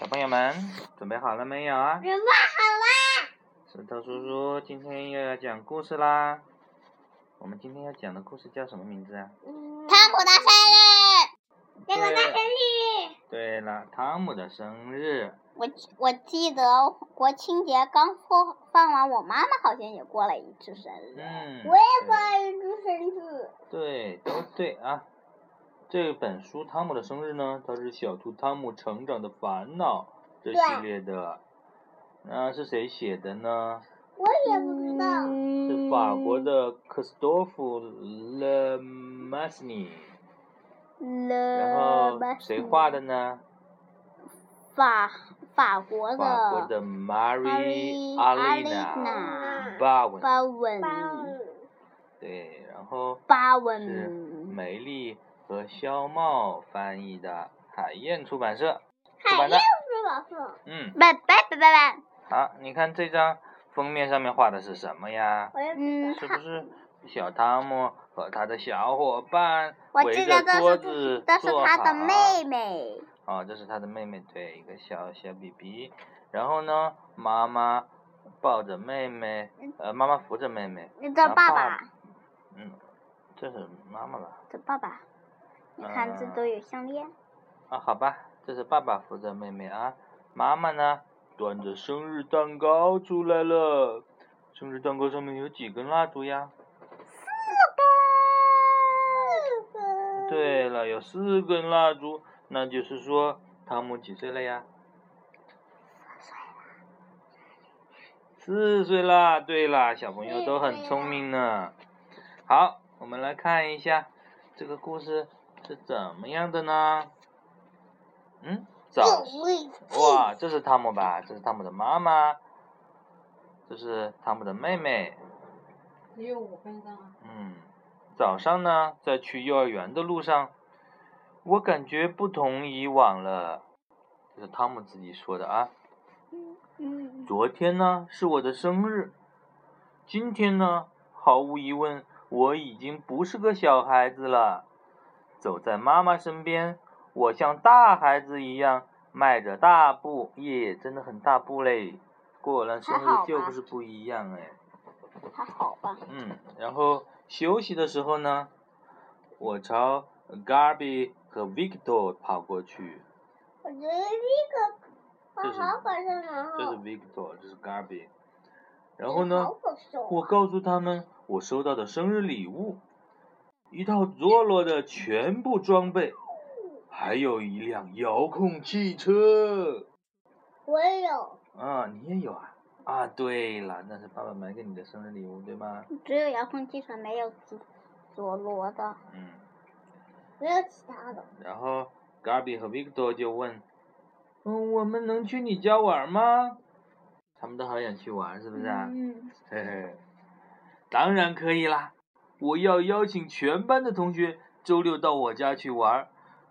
小朋友们准备好了没有啊？准备好啦！石头叔叔今天又要讲故事啦。我们今天要讲的故事叫什么名字啊？汤姆的生日，汤姆的生日。对了，汤姆的生日。我我记得国庆节刚过放完，我妈妈好像也过了一次生日。嗯。我也过了一次生日。对，都对啊。这本书《汤姆的生日》呢，它是《小兔汤姆成长的烦恼》这系列的。那是谁写的呢？我也不知道。是法国的克斯多夫·勒马斯尼。然后谁画的呢？法法国的。法国的 Marie Alina 巴文。巴文。对，然后。巴文。是梅丽。和肖茂翻译的，海燕出版社出版的。海燕出版社。嗯。拜拜拜拜拜。好，你看这张封面上面画的是什么呀？嗯。是不是小汤姆和他的小伙伴围着桌子这是他的妹妹。哦，这是他的妹妹，对，一个小小 BB。然后呢，妈妈抱着妹妹，呃，妈妈扶着妹妹。这爸爸。嗯，这是妈妈吧？这爸爸。你看，这都有项链。啊，好吧，这是爸爸扶着妹妹啊，妈妈呢，端着生日蛋糕出来了。生日蛋糕上面有几根蜡烛呀？四根。对了，有四根蜡烛，那就是说，汤姆几岁了呀？四岁啦！对啦，小朋友都很聪明呢。好，我们来看一下这个故事。是怎么样的呢？嗯，早哇，这是汤姆吧？这是汤姆的妈妈，这是汤姆的妹妹。只有五分钟。嗯，早上呢，在去幼儿园的路上，我感觉不同以往了。这是汤姆自己说的啊。嗯嗯。昨天呢是我的生日，今天呢，毫无疑问，我已经不是个小孩子了。走在妈妈身边，我像大孩子一样迈着大步，耶，真的很大步嘞！果然生日就是不一样哎。还好吧。嗯，然后休息的时候呢，我朝 Garby 和 Victor 跑过去。我觉得 Victor 他好这是 Victor，这是 Garby。然后呢，我告诉他们我收到的生日礼物。一套佐罗的全部装备，还有一辆遥控汽车。我也有。啊，你也有啊？啊，对了，那是爸爸买给你的生日礼物，对吗？只有遥控汽车，没有佐佐罗的。嗯。没有其他的。然后 g a b i 和 Victor 就问：“嗯，我们能去你家玩吗？”他们都好想去玩，是不是啊？嗯。嘿嘿，当然可以啦。我要邀请全班的同学周六到我家去玩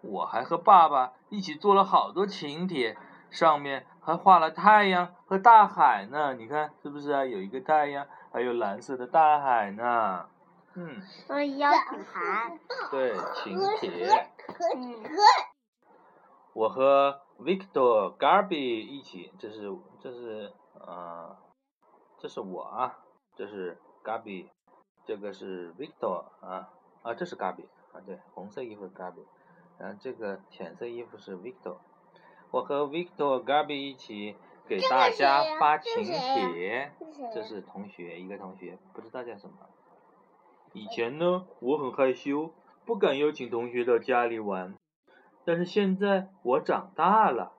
我还和爸爸一起做了好多请帖，上面还画了太阳和大海呢。你看是不是啊？有一个太阳，还有蓝色的大海呢。嗯。所以邀请函。对，请帖。嗯。我和 Victor Garby 一起，这是这是呃，这是我啊，这是 Garby。这个是 Victor 啊啊，这是 Gaby 啊，对，红色衣服 Gaby，然后这个浅色衣服是 Victor，我和 Victor Gaby 一起给大家发请帖，这是同学，一个同学，不知道叫什么。以前呢，我很害羞，不敢邀请同学到家里玩，但是现在我长大了，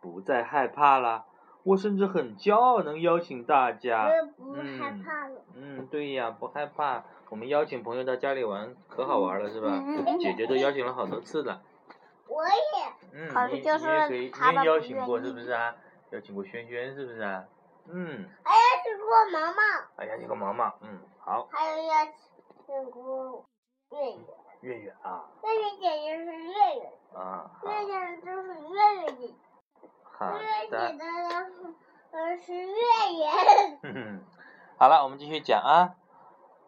不再害怕了。我甚至很骄傲，能邀请大家。不害怕了。嗯，对呀，不害怕。我们邀请朋友到家里玩，可好玩了，是吧？姐姐都邀请了好多次了。我也。嗯，你你也可以，你也邀请过是不是啊？邀请过轩轩是不是啊？嗯。还邀请过毛毛。还邀请过毛毛，嗯，好。还有邀请过月月。月月啊。月月姐姐是月月。啊。月月就是月月姐姐。好的。是月月。哼哼，好了，我们继续讲啊。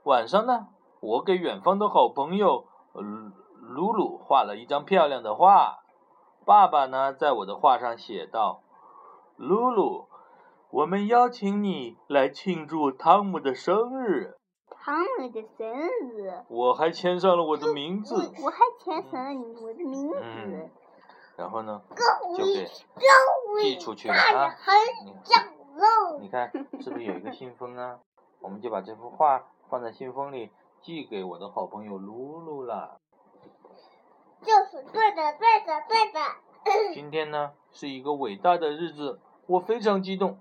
晚上呢，我给远方的好朋友鲁鲁画了一张漂亮的画。爸爸呢，在我的画上写道：“露露，我们邀请你来庆祝汤姆的生日。汤姆的生日，”我还签上了我的名字。我我还签上了你我的名嗯字。然后呢，就给寄出去了啊。你看是不是有一个信封啊？我们就把这幅画放在信封里，寄给我的好朋友露露了。就是对的，对的，对的。今天呢是一个伟大的日子，我非常激动。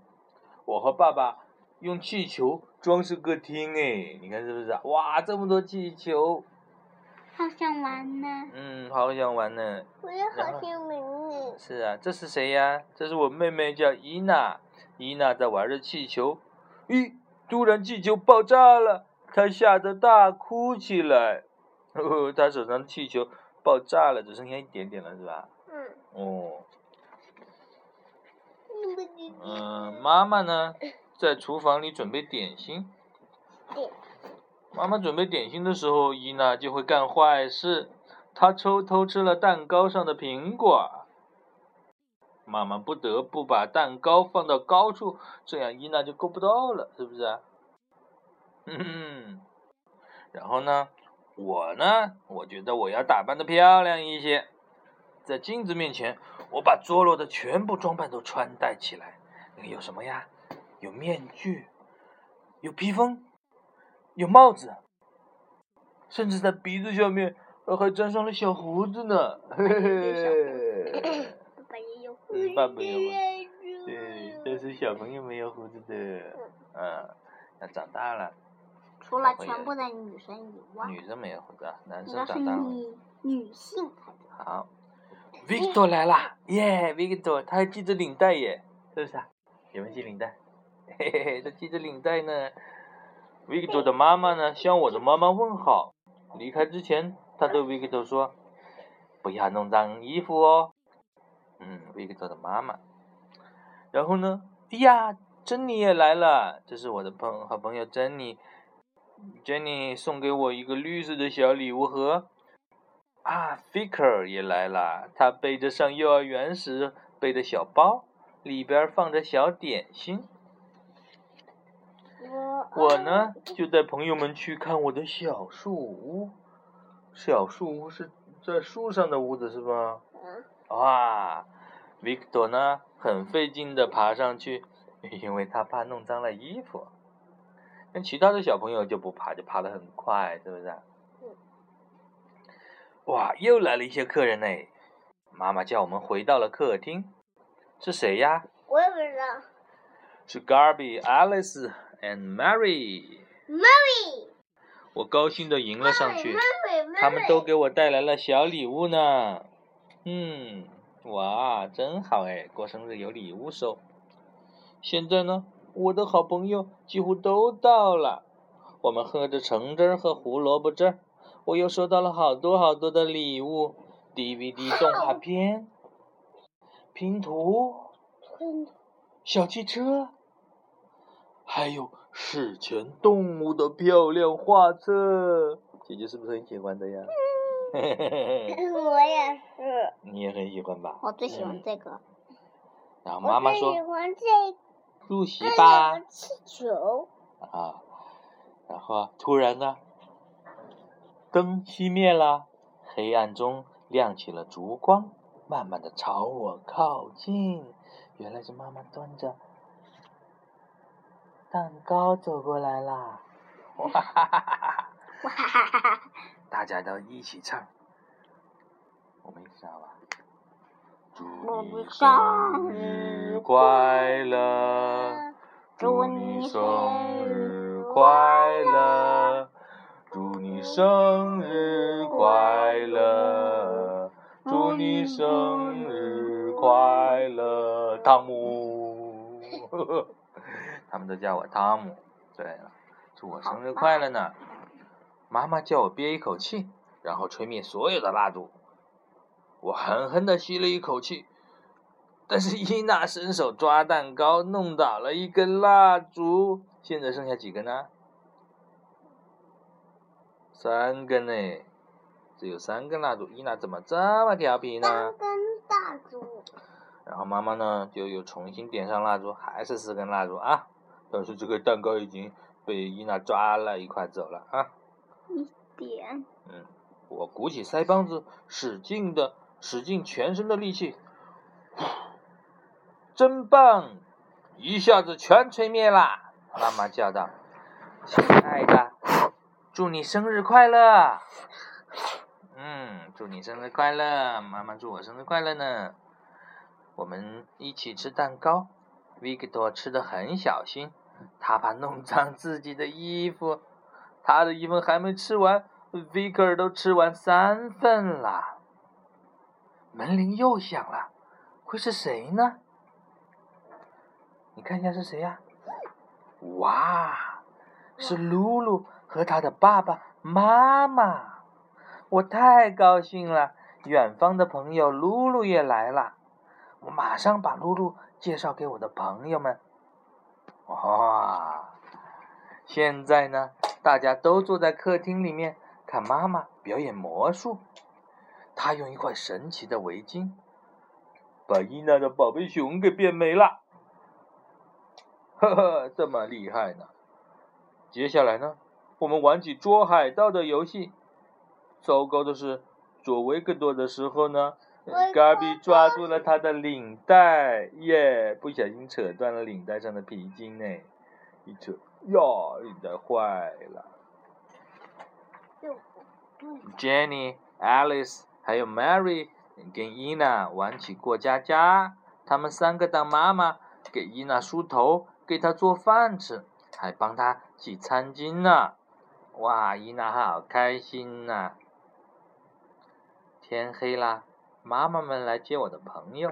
我和爸爸用气球装饰客厅，哎，你看是不是啊？哇，这么多气球，好想玩呢，嗯，好想玩呢。我也好想玩呢。是啊，这是谁呀？这是我妹妹，叫伊娜。伊娜在玩着气球，咦，突然气球爆炸了，她吓得大哭起来。哦，她手上的气球爆炸了，只剩下一点点了，是吧？嗯。哦。嗯。嗯，妈妈呢，在厨房里准备点心。点妈妈准备点心的时候，伊娜就会干坏事。她偷偷吃了蛋糕上的苹果。妈妈不得不把蛋糕放到高处，这样伊娜就够不到了，是不是啊？嗯，然后呢，我呢，我觉得我要打扮的漂亮一些，在镜子面前，我把桌落的全部装扮都穿戴起来。有什么呀？有面具，有披风，有帽子，甚至在鼻子下面呃还粘上了小胡子呢。嘿嘿嘿。爸爸也有胡嗯子。爸爸有对，但是小朋友没有胡子的，嗯，要长大了，除了全部的女生以外，女生没有胡子，男生长大了。女女性才对。好，Victor 来啦，耶，Victor，他还系着领带耶，是不是啊？有没有系领带？嘿嘿嘿，他系着领带呢。Victor 的妈妈呢，向我的妈妈问好。离开之前，他对 Victor 说：“不要弄脏衣服哦。”嗯，Victor 的妈妈。然后呢，哎呀，珍妮也来了，这是我的朋好朋友珍妮。珍妮送给我一个绿色的小礼物盒。啊，Faker 也来了，他背着上幼儿园时背的小包，里边放着小点心。我我呢，就带朋友们去看我的小树屋。小树屋是在树上的屋子是吧？嗯哇，Victor 呢，很费劲的爬上去，因为他怕弄脏了衣服。但其他的小朋友就不爬，就爬得很快，是不是？嗯哇，又来了一些客人呢。妈妈叫我们回到了客厅，是谁呀？我也不知道。是 Garby、Alice and Mary。Mary，我高兴的迎了上去。他们都给我带来了小礼物呢。嗯，哇，真好哎，过生日有礼物收。现在呢，我的好朋友几乎都到了，我们喝着橙汁儿和胡萝卜汁儿。我又收到了好多好多的礼物，DVD 动画片、拼图、小汽车，还有史前动物的漂亮画册。姐姐是不是很喜欢的呀？我也是。你也很喜欢吧？我最喜欢嗯这个。然后妈妈说我最喜欢这入席吧。气球。啊，然后突然呢，灯熄灭了，黑暗中亮起了烛光，慢慢的朝我靠近。原来是妈妈端着蛋糕走过来啦！哇哈哈哈哈哈！哇哈哈哈哈！大家都一起唱，我们一起唱吧。祝你生生日日快乐！祝你生日快乐！祝你生日快乐！祝你生日快乐，汤姆！他们都叫我汤姆。对了，祝我生日快乐呢！妈妈叫我憋一口气，然后吹灭所有的蜡烛。我狠狠地吸了一口气，但是伊娜伸手抓蛋糕，弄倒了一根蜡烛。现在剩下几根呢？三根呢。只有三根蜡烛，伊娜怎么这么调皮呢三？根蜡烛，然后妈妈呢就又重新点上蜡烛，还是四根蜡烛啊。但是这个蛋糕已经被伊娜抓了一块走了啊。一点，嗯，我鼓起腮帮子，使劲的，使尽全身的力气，真棒！一下子全吹灭啦！妈妈叫道：“亲爱的，祝你生日快乐！”嗯，祝你生日快乐！妈妈祝我生日快乐呢。我们一起吃蛋糕。Victor 吃的很小心，他怕弄脏自己的衣服。他的衣服还没吃完，Victor 都吃完三份了。门铃又响了，会是谁呢？你看一下是谁呀、哇，是露露和她的爸爸妈妈。我太高兴了，远方的朋友露露也来了。我马上把露露介绍给我的朋友们。哇，现在呢，大家都坐在客厅里面看妈妈表演魔术。她用一块神奇的围巾，把伊娜的宝贝熊给变没了。呵呵，这么厉害呢！接下来呢，我们玩起捉海盗的游戏。糟糕的是，捉维克多的时候呢，嘎比抓住了他的领带，耶！不小心扯断了领带上的皮筋呢，一扯，呀，领带坏了。Jenny、Alice 还有 Mary 跟伊娜玩起过家家，他们三个当妈妈，给伊娜梳头，给她做饭吃，还帮她洗餐巾呢。哇，伊娜好开心呐、天黑啦，妈妈们来接我的朋友，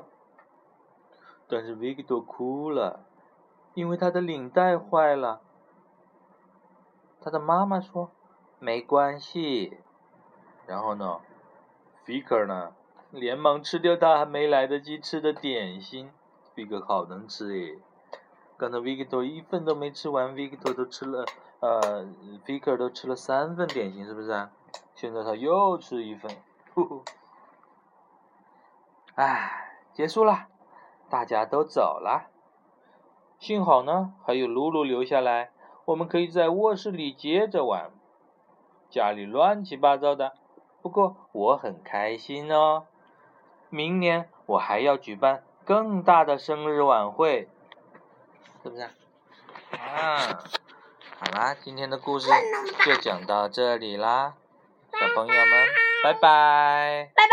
但是 Victor 哭了，因为他的领带坏了。他的妈妈说：“没关系。”然后呢，Faker 呢，连忙吃掉他还没来得及吃的点心。Faker 好能吃诶，刚才 Victor 一份都没吃完，Victor 都吃了，呃，Faker 都吃了三份点心，是不是啊？现在他又吃一份，呼呼。唉，结束了，大家都走了。幸好呢，还有露露留下来，我们可以在卧室里接着玩。家里乱七八糟的，不过我很开心哦。明年我还要举办更大的生日晚会，是不是啊？啊，好啦，今天的故事就讲到这里啦，小朋友们，拜拜。拜拜。